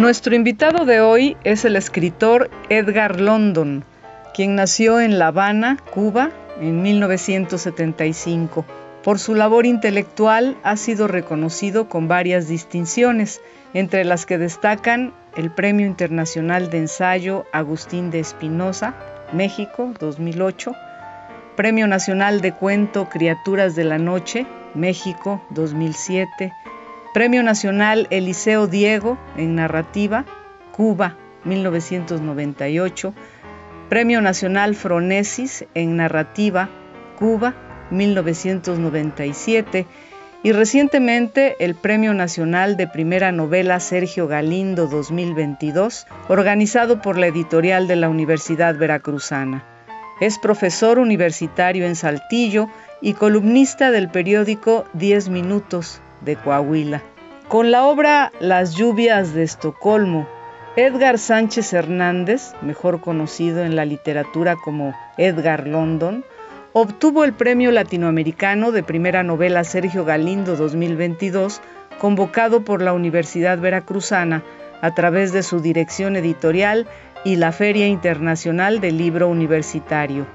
Nuestro invitado de hoy es el escritor Edgar London, quien nació en La Habana, Cuba, en 1975. Por su labor intelectual ha sido reconocido con varias distinciones, entre las que destacan el Premio Internacional de Ensayo Agustín de Espinosa, México, 2008, Premio Nacional de Cuento Criaturas de la Noche, México, 2007, Premio Nacional Eliseo Diego en Narrativa, Cuba, 1998. Premio Nacional Fronesis en Narrativa, Cuba, 1997. Y recientemente el Premio Nacional de Primera Novela Sergio Galindo 2022, organizado por la editorial de la Universidad Veracruzana. Es profesor universitario en Saltillo y columnista del periódico Diez Minutos de Coahuila. Con la obra Las lluvias de Estocolmo, Edgar Sánchez Hernández, mejor conocido en la literatura como Edgar London, obtuvo el Premio Latinoamericano de Primera Novela Sergio Galindo 2022, convocado por la Universidad Veracruzana a través de su dirección editorial y la Feria Internacional del Libro Universitario.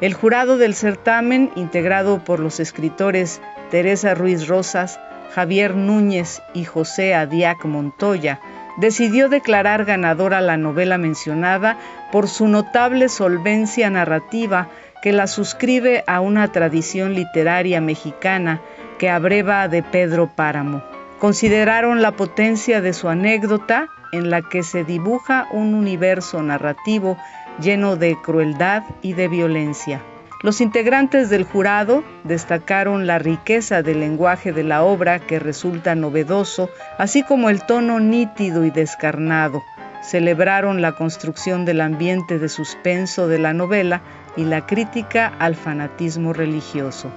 El jurado del certamen, integrado por los escritores Teresa Ruiz Rosas, Javier Núñez y José Adiac Montoya, decidió declarar ganadora la novela mencionada por su notable solvencia narrativa que la suscribe a una tradición literaria mexicana que abreva de Pedro Páramo. Consideraron la potencia de su anécdota en la que se dibuja un universo narrativo lleno de crueldad y de violencia. Los integrantes del jurado destacaron la riqueza del lenguaje de la obra que resulta novedoso, así como el tono nítido y descarnado. Celebraron la construcción del ambiente de suspenso de la novela y la crítica al fanatismo religioso.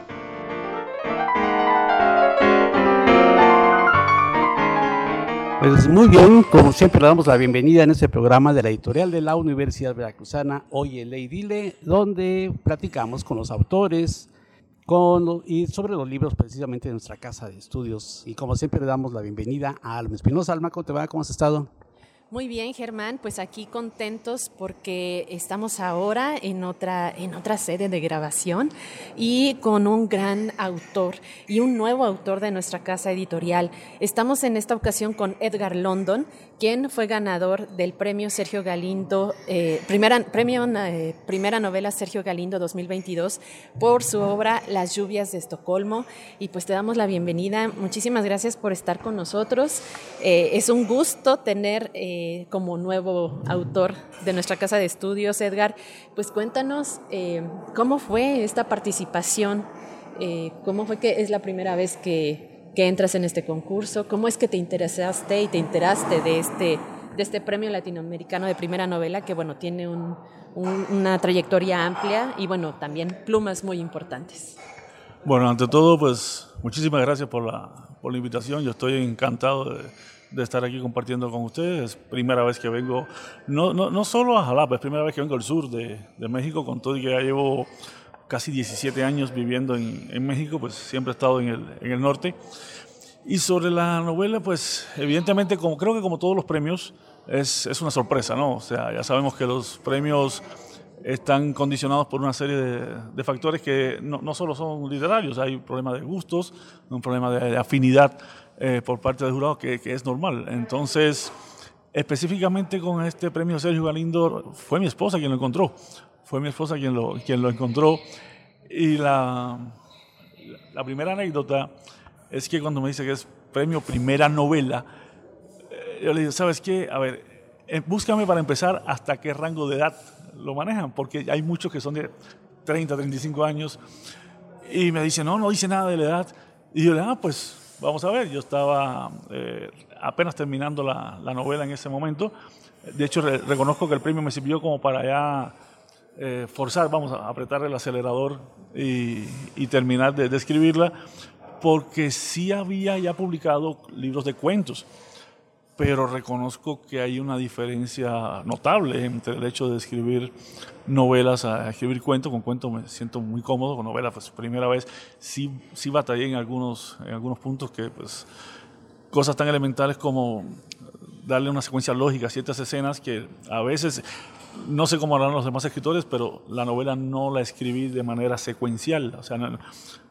Pues muy bien, como siempre le damos la bienvenida en este programa de la editorial de la Universidad Veracruzana, Oye Ley Dile, donde platicamos con los autores con, y sobre los libros precisamente de nuestra casa de estudios. Y como siempre le damos la bienvenida a Alma Espinosa. Alma, ¿cómo te va? ¿Cómo has estado? Muy bien, Germán, pues aquí contentos porque estamos ahora en otra, en otra sede de grabación y con un gran autor y un nuevo autor de nuestra casa editorial. Estamos en esta ocasión con Edgar London, quien fue ganador del premio Sergio Galindo, eh, primera, premio, eh, primera novela Sergio Galindo 2022 por su obra Las lluvias de Estocolmo. Y pues te damos la bienvenida. Muchísimas gracias por estar con nosotros. Eh, es un gusto tener como nuevo autor de nuestra casa de estudios, Edgar. Pues cuéntanos cómo fue esta participación, cómo fue que es la primera vez que que entras en este concurso? ¿Cómo es que te interesaste y te enteraste de este, de este premio latinoamericano de primera novela que, bueno, tiene una trayectoria amplia y, bueno, también plumas muy importantes? Bueno, ante todo, pues muchísimas gracias por la, por la invitación. Yo estoy encantado de, de, estar aquí compartiendo con ustedes. Es primera vez que vengo, no, no, no solo a Jalapa, es primera vez que vengo al sur de, de México, con todo y que ya llevo casi 17 años viviendo en, en México, pues siempre he estado en el, en el, norte. Y sobre la novela, pues evidentemente, como, creo que como todos los premios, es, es una sorpresa, ¿no? O sea, ya sabemos que los premios están condicionados por una serie de, de factores que no, no, solo son literarios, hay un problema de gustos, un problema de, de afinidad eh, por parte del jurado que, que, es normal. Entonces, específicamente con este premio Sergio Galindo, fue mi esposa quien lo encontró fue mi esposa quien lo, quien lo encontró. Y la, la primera anécdota es que cuando me dice que es premio primera novela, eh, yo le digo, ¿sabes qué? A ver, eh, búscame para empezar hasta qué rango de edad lo manejan, porque hay muchos que son de 30, 35 años. Y me dice, no, no dice nada de la edad. Y yo le digo, ah, pues vamos a ver, yo estaba eh, apenas terminando la, la, novela en ese momento. De hecho, reconozco que el premio me sirvió como para ya eh, forzar, vamos a apretar el acelerador y, y terminar de, escribirla, porque sí había ya publicado libros de cuentos pero reconozco que hay una diferencia notable entre el hecho de escribir novelas a escribir cuentos. Con cuentos me siento muy cómodo, con novelas, pues primera vez sí, sí batallé en algunos, en algunos puntos que, pues, cosas tan elementales como darle una secuencia lógica a ciertas escenas que a veces, no sé cómo harán los demás escritores, pero la novela no la escribí de manera secuencial. O sea,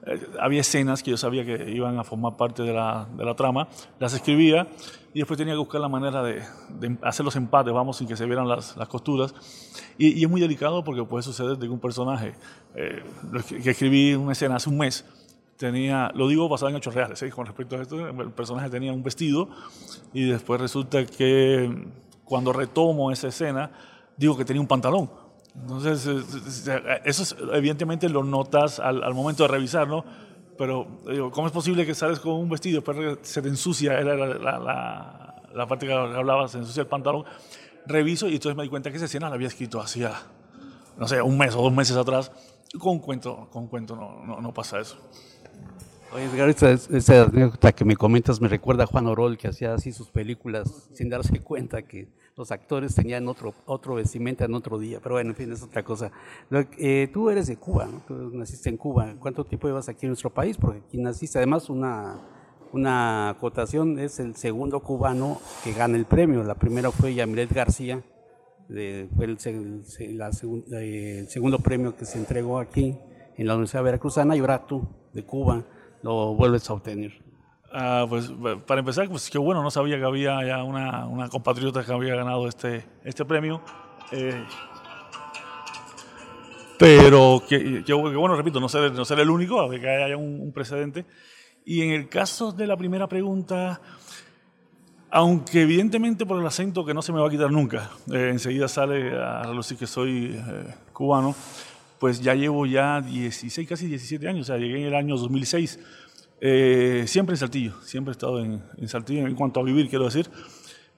eh, había escenas que yo sabía que iban a formar parte de la, de la trama, las escribía y después tenía que buscar la manera de, hacer los empates, vamos, sin que se vieran las, las costuras. Y, es muy delicado porque puede suceder de que un personaje, eh, que escribí una escena hace un mes, tenía, lo digo basado en hechos reales, ¿eh? con respecto a esto, el personaje tenía un vestido y después resulta que cuando retomo esa escena, digo que tenía un pantalón. Entonces, eh, eso evidentemente lo notas al, al momento de revisar, ¿no? pero digo, ¿cómo es posible que sales con un vestido, después se te ensucia, era la, la, la, parte que hablaba, se ensucia el pantalón? Reviso y entonces me di cuenta que esa escena la había escrito hacía, no sé, un mes o dos meses atrás. Con cuento, con cuento no, no, no pasa eso. Oye, Edgar, esa, anécdota que me comentas me recuerda a Juan Orol, que hacía así sus películas sin darse cuenta que los actores tenían otro, otro vestimenta en otro día, pero bueno, en fin, es otra cosa. Eh, tú eres de Cuba, ¿no? Tú naciste en Cuba. ¿Cuánto tiempo llevas aquí en nuestro país? Porque aquí naciste, además, una, una acotación, es el segundo cubano que gana el premio. La primera fue Yamilet García, de, fue el, la el segundo premio que se entregó aquí en la Universidad Veracruzana, y ahora tú, de Cuba, lo vuelves a obtener. Ah, pues para empezar, pues qué bueno, no sabía que había ya una, una compatriota que había ganado este, este premio. Eh, pero que, bueno, repito, no ser, no ser el único, a que haya un, precedente. Y en el caso de la primera pregunta, aunque evidentemente por el acento que no se me va a quitar nunca, eh, enseguida sale a relucir que soy eh, cubano, pues ya llevo ya 16, casi 17 años, o sea, llegué en el año 2006 eh, siempre en Saltillo, siempre he estado en, Saltillo en cuanto a vivir, quiero decir.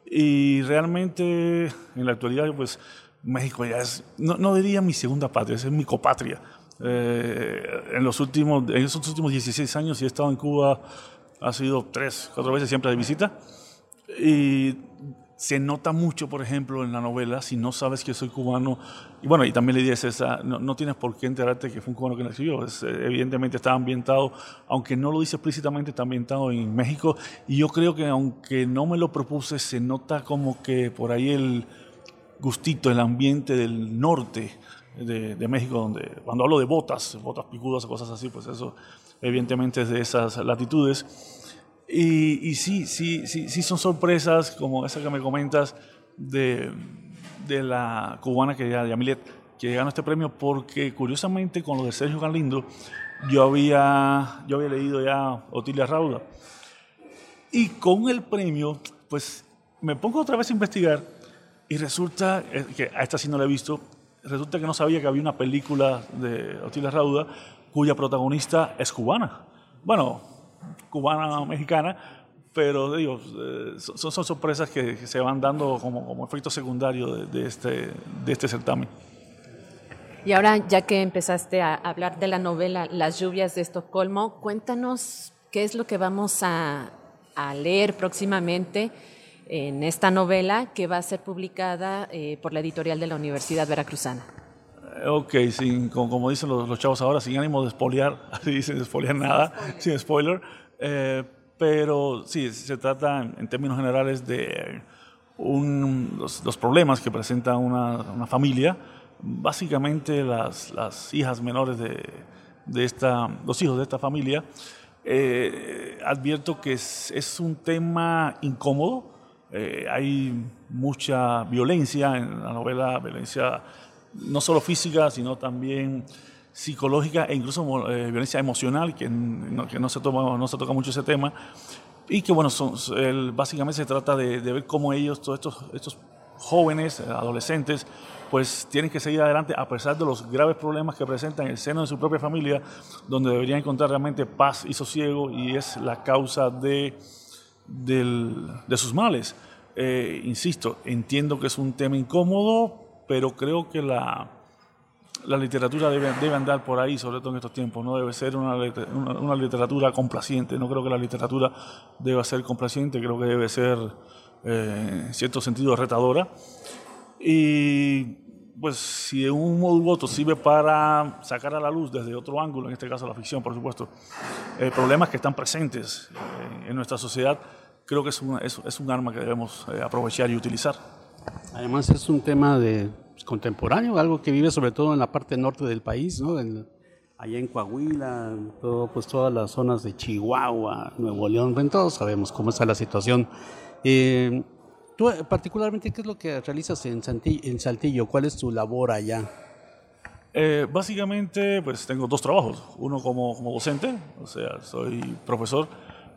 Y realmente en la actualidad, pues México ya es, no, diría mi segunda patria, es mi copatria. Eh, en, los últimos, en esos últimos 16 años he estado en Cuba, ha sido tres, cuatro veces siempre de visita. Y se nota mucho, por ejemplo, en la novela, si no sabes que soy cubano, y bueno, y también le dices esa, no, no, tienes por qué enterarte que fue un cubano que nació, eh, evidentemente está ambientado, aunque no lo dice explícitamente, está ambientado en México, y yo creo que aunque no me lo propuse, se nota como que por ahí el gustito, el ambiente del norte de, de México, donde cuando hablo de botas, botas picudas o cosas así, pues eso evidentemente es de esas latitudes. Y, sí, sí, sí, sí son sorpresas como esa que me comentas de, de la cubana que ya Yamilet, que ganó este premio, porque curiosamente con lo de Sergio Galindo, yo había, yo había leído ya Otilia Rauda. Y con el premio, pues me pongo otra vez a investigar y resulta, eh, que a esta sí no la he visto, resulta que no sabía que había una película de Otilia Rauda cuya protagonista es cubana. Bueno, cubana mexicana, pero eh, son, sorpresas que, se van dando como, como efecto secundario de, este, de este certamen. Y ahora, ya que empezaste a hablar de la novela Las lluvias de Estocolmo, cuéntanos qué es lo que vamos a, a leer próximamente en esta novela que va a ser publicada eh, por la editorial de la Universidad Veracruzana. Ok, sin, como, dicen los, los, chavos ahora, sin ánimo de espolear, así dicen, espolear nada, sin spoiler. Eh, pero sí, se trata en términos generales de un, los, problemas que presenta una, una familia. Básicamente las, las, hijas menores de, de, esta, los hijos de esta familia. Eh, advierto que es, es, un tema incómodo. Eh, hay mucha violencia en la novela, violencia no solo física, sino también psicológica e incluso eh, violencia emocional, que, no, que no, se toma, no se toca mucho ese tema. Y que, bueno, son, básicamente se trata de, ver cómo ellos, todos estos, estos jóvenes, adolescentes, pues tienen que seguir adelante a pesar de los graves problemas que presentan en el seno de su propia familia, donde deberían encontrar realmente paz y sosiego y es la causa de, de sus males. Eh, insisto, entiendo que es un tema incómodo, pero creo que la, la literatura debe, debe, andar por ahí, sobre todo en estos tiempos. No debe ser una, una, literatura complaciente. No creo que la literatura deba ser complaciente, creo que debe ser, eh, en cierto sentido, retadora. Y pues si un modo u otro sirve para sacar a la luz desde otro ángulo, en este caso la ficción, por supuesto, eh, problemas que están presentes eh, en nuestra sociedad, creo que es, es, es un arma que debemos eh, aprovechar y utilizar. Además es un tema de contemporáneo, algo que vive sobre todo en la parte norte del país, ¿no? Allá en Coahuila, pues todas las zonas de Chihuahua, Nuevo León, bueno, todos sabemos cómo está la situación. Eh, tú particularmente, ¿qué es lo que realizas en Saltillo? En Saltillo? ¿Cuál es tu labor allá? Eh, básicamente, pues tengo dos trabajos. Uno como, como docente, o sea, soy profesor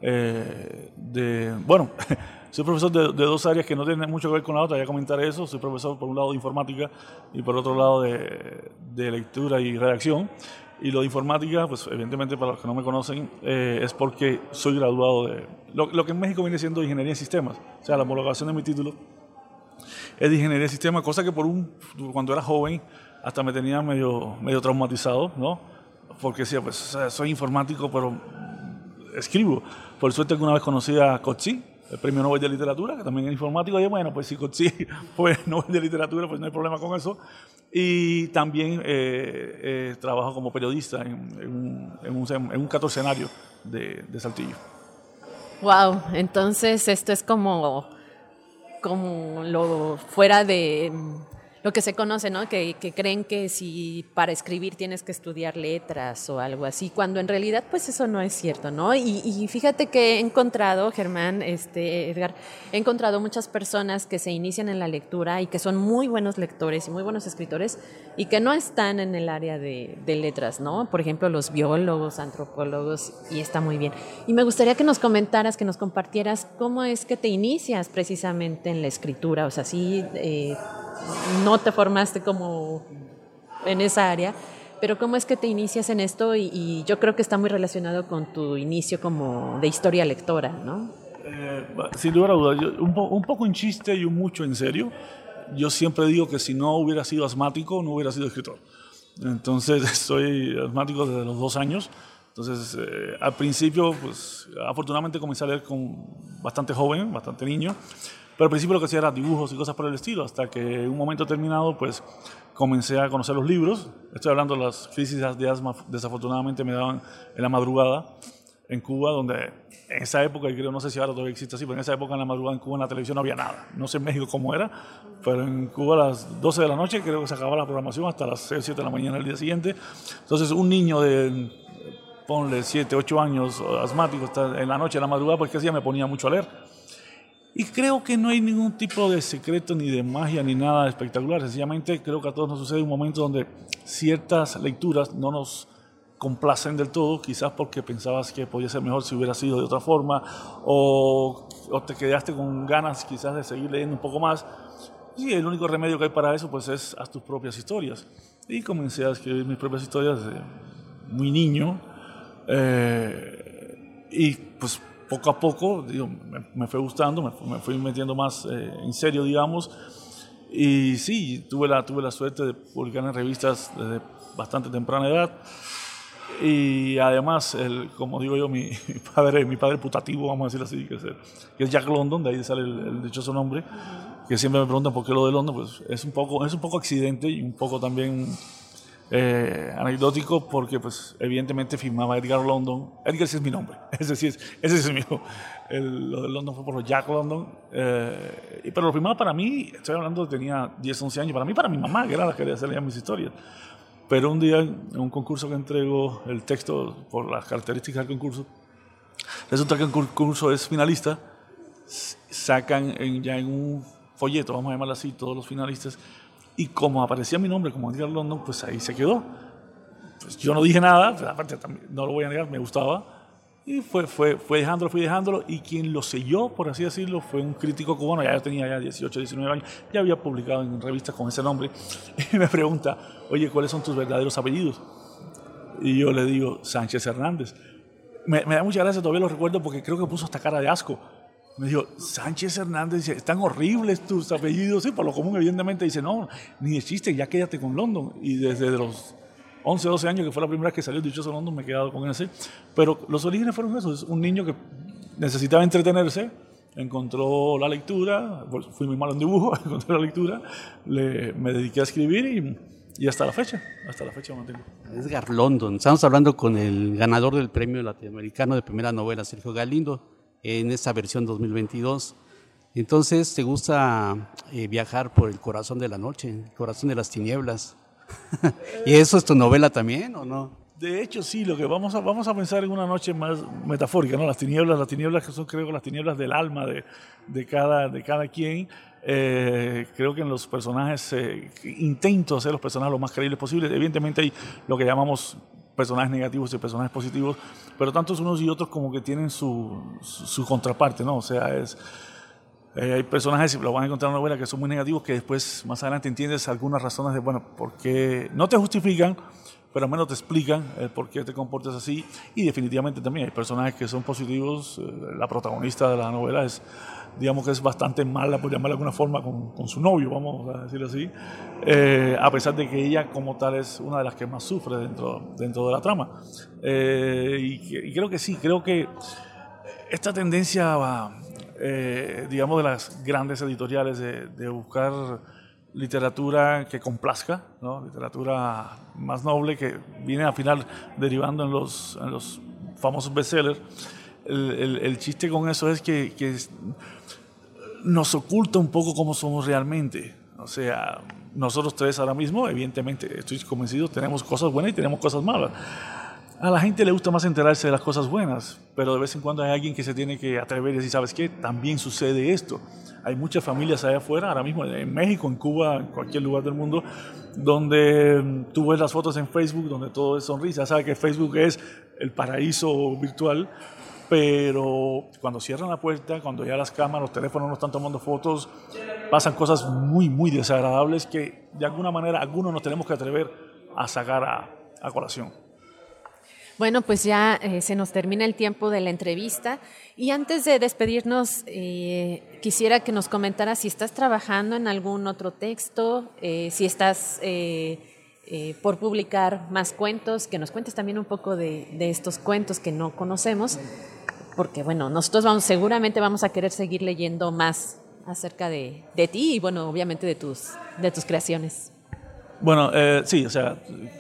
eh, de, bueno, soy profesor de, dos áreas que no tienen mucho que ver con la otra, ya comentaré eso. Soy profesor por un lado de informática y por otro lado de, de lectura y redacción. Y lo de informática, pues evidentemente para los que no me conocen, eh, es porque soy graduado de lo, que en México viene siendo ingeniería en sistemas. O sea, la homologación de mi título es de ingeniería en sistemas, cosa que por un, cuando era joven hasta me tenía medio, medio traumatizado, ¿no? Porque decía, pues soy informático, pero escribo. Por suerte que una vez conocí a Coetzee, el premio Nobel de Literatura, que también es informático, y bueno, pues si Coetzee fue Nobel de Literatura, pues no hay problema con eso. Y también eh, eh, trabajo como periodista en, un, en, un, en un catorcenario de, de Saltillo. Wow, entonces esto es como, como lo fuera de lo que se conoce, ¿no? Que, creen que si para escribir tienes que estudiar letras o algo así, cuando en realidad pues eso no es cierto, ¿no? Y, fíjate que he encontrado, Germán, este, Edgar, he encontrado muchas personas que se inician en la lectura y que son muy buenos lectores y muy buenos escritores y que no están en el área de, de letras, ¿no? Por ejemplo, los biólogos, antropólogos, y está muy bien. Y me gustaría que nos comentaras, que nos compartieras cómo es que te inicias precisamente en la escritura, o sea, sí... Eh, no te formaste como en esa área, pero ¿cómo es que te inicias en esto? Y, yo creo que está muy relacionado con tu inicio como de historia lectora, ¿no? Eh, sin lugar a dudas, un, un, poco en chiste y un mucho en serio. Yo siempre digo que si no hubiera sido asmático, no hubiera sido escritor. Entonces, soy asmático desde los dos años. Entonces, eh, al principio, pues, afortunadamente comencé a leer con bastante joven, bastante niño. Pero al principio lo que hacía era dibujos y cosas por el estilo, hasta que en un momento determinado, pues comencé a conocer los libros. Estoy hablando de las crisis de asma, desafortunadamente me daban en la madrugada en Cuba, donde en esa época, y creo, no sé si ahora todavía existe así, pero en esa época en la madrugada en Cuba en la televisión no había nada. No sé en México cómo era, pero en Cuba a las 12 de la noche creo que se acababa la programación hasta las 6 o 7 de la mañana el día siguiente. Entonces un niño de, ponle 7, 8 años, asmático, en la noche, en la madrugada, pues que hacía, me ponía mucho a leer y creo que no hay ningún tipo de secreto ni de magia ni nada espectacular. Sencillamente creo que a todos nos sucede un momento donde ciertas lecturas no nos complacen del todo, quizás porque pensabas que podía ser mejor si hubiera sido de otra forma, o, o te quedaste con ganas quizás de seguir leyendo un poco más. Y el único remedio que hay para eso pues es haz tus propias historias. Y comencé a escribir mis propias historias desde muy niño. Eh, y pues poco a poco digo, me, fue gustando, me, fui metiendo más eh, en serio, digamos. Y sí, tuve la, tuve la suerte de publicar en revistas desde bastante temprana edad. Y además, el, como digo yo, mi, padre, mi padre putativo, vamos a decir así, que es, que es Jack London, de ahí sale el, el, dichoso nombre, que siempre me preguntan por qué lo de London, pues es un poco, es un poco accidente y un poco también eh, anecdótico porque pues evidentemente firmaba Edgar London. Edgar sí es mi nombre, ese sí es, ese es mío. El, lo de London fue por Jack London. Eh, pero lo firmaba para mí, estoy hablando, tenía 10, 11 años, para mí, para mi mamá, que era la que quería hacerle mis historias. Pero un día, en un concurso que entrego el texto por las características del concurso, resulta que el concurso es finalista, sacan en, ya en un folleto, vamos a llamarlo así, todos los finalistas, y como aparecía mi nombre como Edgar London, pues ahí se quedó. Pues yo no dije nada, pues aparte no lo voy a negar, me gustaba. Y fue, fue, fue dejándolo, fui dejándolo, y quien lo selló, por así decirlo, fue un crítico cubano, ya yo tenía ya 18, 19 años, ya había publicado en revistas con ese nombre, y me pregunta, oye, ¿cuáles son tus verdaderos apellidos? Y yo le digo, Sánchez Hernández. Me, me da mucha gracia, todavía lo recuerdo porque creo que puso hasta cara de asco. Me dijo, Sánchez Hernández, dice, están horribles tus apellidos. Sí, por lo común, evidentemente, dice, no, ni de chiste, ya quédate con London. Y desde los 11, 12 años, que fue la primera vez que salió dichoso London, me he quedado con ese. Pero los orígenes fueron esos. Un niño que necesitaba entretenerse, encontró la lectura, pues, fui muy malo en dibujo, encontré la lectura, le, me dediqué a escribir y, y, hasta la fecha, hasta la fecha me mantengo. Edgar London, estamos hablando con el ganador del premio latinoamericano de primera novela, Sergio Galindo, en esta versión 2022. Entonces, ¿te gusta eh, viajar por el corazón de la noche, el corazón de las tinieblas? ¿Y eso es tu novela también o no? De hecho, sí, lo que vamos a, vamos a pensar en una noche más metafórica, ¿no? Las tinieblas, las tinieblas que son, creo, las tinieblas del alma de, de cada, de cada quien. Eh, creo que en los personajes eh, intento hacer los personajes lo más creíbles posible. Evidentemente hay lo que llamamos personajes negativos y personajes positivos, pero tantos unos y otros como que tienen su, su, su contraparte, ¿no? O sea, es eh, hay personajes, lo van a encontrar en la novela, que son muy negativos, que después, más adelante, entiendes algunas razones de, bueno, por qué no te justifican, pero al menos te explican el por qué te comportas así. Y definitivamente también hay personajes que son positivos. Eh, la protagonista de la novela es, digamos que es bastante mala, por llamarla de alguna forma, con, con su novio, vamos a decirlo así, eh, a pesar de que ella como tal es una de las que más sufre dentro, dentro de la trama. Eh, y, y, creo que sí, creo que esta tendencia va eh, digamos, de las grandes editoriales de, de, buscar literatura que complazca, ¿no? literatura más noble que viene al final derivando en los, en los famosos bestsellers. El, el, el, chiste con eso es que, que nos oculta un poco cómo somos realmente. O sea, nosotros tres ahora mismo, evidentemente, estoy convencido, tenemos cosas buenas y tenemos cosas malas. A la gente le gusta más enterarse de las cosas buenas, pero de vez en cuando hay alguien que se tiene que atrever y decir, ¿sabes qué? También sucede esto. Hay muchas familias allá afuera, ahora mismo en México, en Cuba, en cualquier lugar del mundo, donde mm, tú ves las fotos en Facebook, donde todo es sonrisa. Sabes que Facebook es el paraíso virtual, pero cuando cierran la puerta, cuando ya las cámaras, los teléfonos no están tomando fotos, pasan cosas muy, muy desagradables que de alguna manera algunos nos tenemos que atrever a sacar a, a colación. Bueno, pues ya eh, se nos termina el tiempo de la entrevista y antes de despedirnos, eh, quisiera que nos comentaras si estás trabajando en algún otro texto, eh, si estás por publicar más cuentos, que nos cuentes también un poco de, estos cuentos que no conocemos, porque bueno, nosotros vamos, seguramente vamos a querer seguir leyendo más acerca de, de ti y bueno, obviamente de tus, de tus creaciones. Bueno, eh, sí, o sea,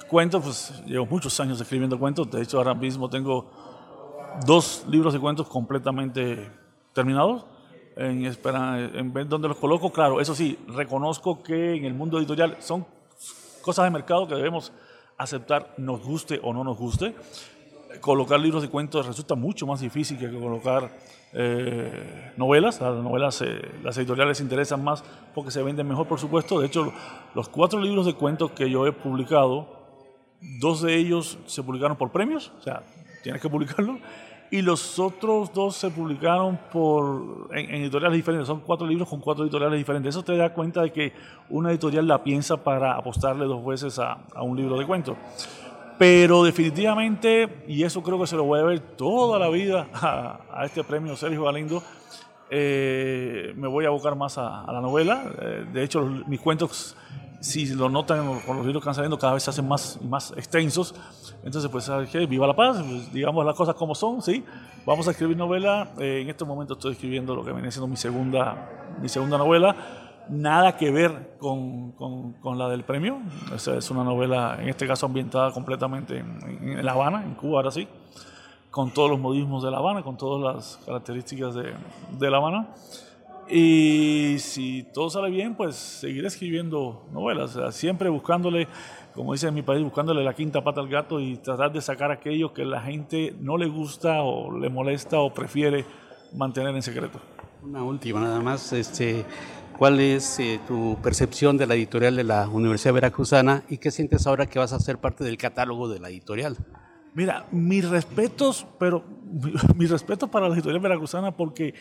cuentos, pues llevo muchos años escribiendo cuentos. De hecho, ahora mismo tengo dos libros de cuentos completamente terminados. En, espera, en ver dónde los coloco, claro, eso sí, reconozco que en el mundo editorial son cosas de mercado que debemos aceptar, nos guste o no nos guste. Colocar libros de cuentos resulta mucho más difícil que colocar eh, novelas. Las novelas, eh, las editoriales interesan más porque se venden mejor, por supuesto. De hecho, los cuatro libros de cuentos que yo he publicado, dos de ellos se publicaron por premios, o sea, tienes que publicarlo. Y los otros dos se publicaron por, en, editoriales diferentes. Son cuatro libros con cuatro editoriales diferentes. Eso te da cuenta de que una editorial la piensa para apostarle dos veces a un libro de cuentos. Pero definitivamente, y eso creo que se lo voy a ver toda la vida a, a este premio Sergio Galindo, eh, me voy a abocar más a, a la novela. Eh, de hecho, los, mis cuentos, si lo notan con los libros que van saliendo, cada vez se hacen más, más extensos. Entonces, pues, ¿sabes qué? Viva la paz, pues, digamos las cosas como son, ¿sí? Vamos a escribir novela. Eh, en este momento estoy escribiendo lo que viene siendo mi segunda, mi segunda novela nada que ver con, con, con, la del premio. Sea, es una novela, en este caso, ambientada completamente en, en, La Habana, en Cuba, ahora sí, con todos los modismos de La Habana, con todas las características de, de La Habana. Y si todo sale bien, pues seguiré escribiendo novelas, o sea, siempre buscándole, como dice en mi país, buscándole la quinta pata al gato y tratar de sacar aquello que la gente no le gusta o le molesta o prefiere mantener en secreto. Una última, nada más, este, ¿Cuál es eh, tu percepción de la editorial de la Universidad Veracruzana y qué sientes ahora que vas a ser parte del catálogo de la editorial? Mira, mis respetos, pero mis respetos para la editorial veracruzana porque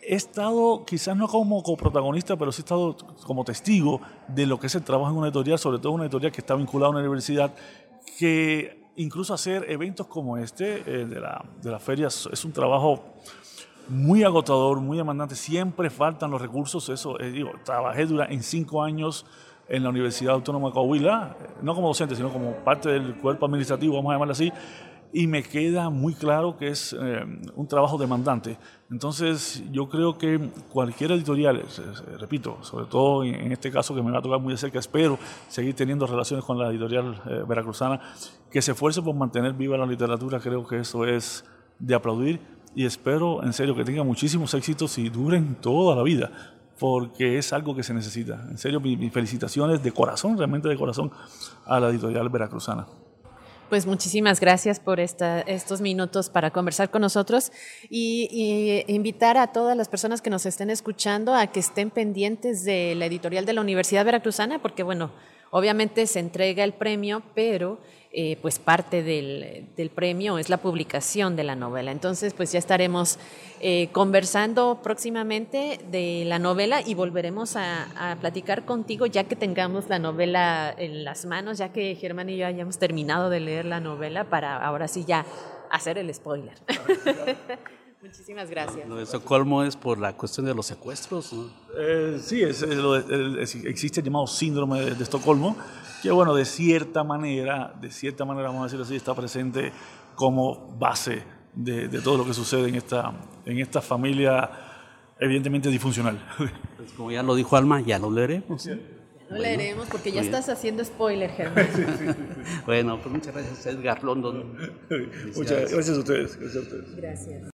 he estado, quizás no como coprotagonista, pero sí he estado como testigo de lo que es el trabajo en una editorial, sobre todo una editorial que está vinculada a una universidad, que incluso hacer eventos como este eh, de, la, de las ferias es un trabajo muy agotador, muy demandante, siempre faltan los recursos, eso, eh, digo, trabajé dura, en cinco años en la Universidad Autónoma de Coahuila, no como docente, sino como parte del cuerpo administrativo, vamos a llamarlo así, y me queda muy claro que es eh, un trabajo demandante. Entonces, yo creo que cualquier editorial, repito, sobre todo en, este caso que me va a tocar muy de cerca, espero seguir teniendo relaciones con la editorial eh, veracruzana, que se esfuerce por mantener viva la literatura, creo que eso es de aplaudir y espero en serio que tenga muchísimos éxitos y duren toda la vida, porque es algo que se necesita. En serio, mis felicitaciones de corazón, realmente de corazón, a la editorial veracruzana. Pues muchísimas gracias por estos minutos para conversar con nosotros y, invitar a todas las personas que nos estén escuchando a que estén pendientes de la editorial de la Universidad Veracruzana, porque bueno, obviamente se entrega el premio, pero eh, pues parte del, premio es la publicación de la novela. Entonces, pues ya estaremos eh, conversando próximamente de la novela y volveremos a, platicar contigo ya que tengamos la novela en las manos, ya que Germán y yo hayamos terminado de leer la novela para ahora sí ya hacer el spoiler. Muchísimas gracias. Lo de Estocolmo es por la cuestión de los secuestros. Eh, sí, existe el llamado síndrome de Estocolmo que bueno, de cierta manera, de cierta manera, vamos a decirlo así, está presente como base de, todo lo que sucede en esta, en esta familia evidentemente disfuncional. Pues como ya lo dijo Alma, ya lo leeremos. Ya lo leeremos porque ya estás haciendo spoiler, Germán. bueno, pues muchas gracias Edgar London. Muchas gracias a ustedes. Gracias a ustedes. Gracias.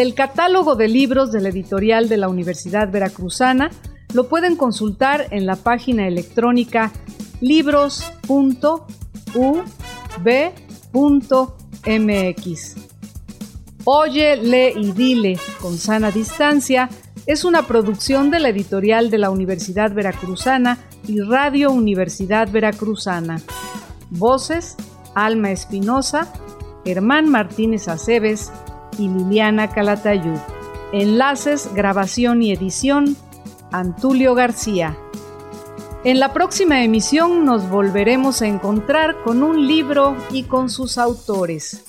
El catálogo de libros de la editorial de la Universidad Veracruzana lo pueden consultar en la página electrónica libros.ub.mx. Oye, lee y dile con sana distancia es una producción de la editorial de la Universidad Veracruzana y Radio Universidad Veracruzana. Voces: Alma Espinosa, Germán Martínez Aceves y Liliana Calatayud. Enlaces, grabación y edición Antulio García. En la próxima emisión nos volveremos a encontrar con un libro y con sus autores.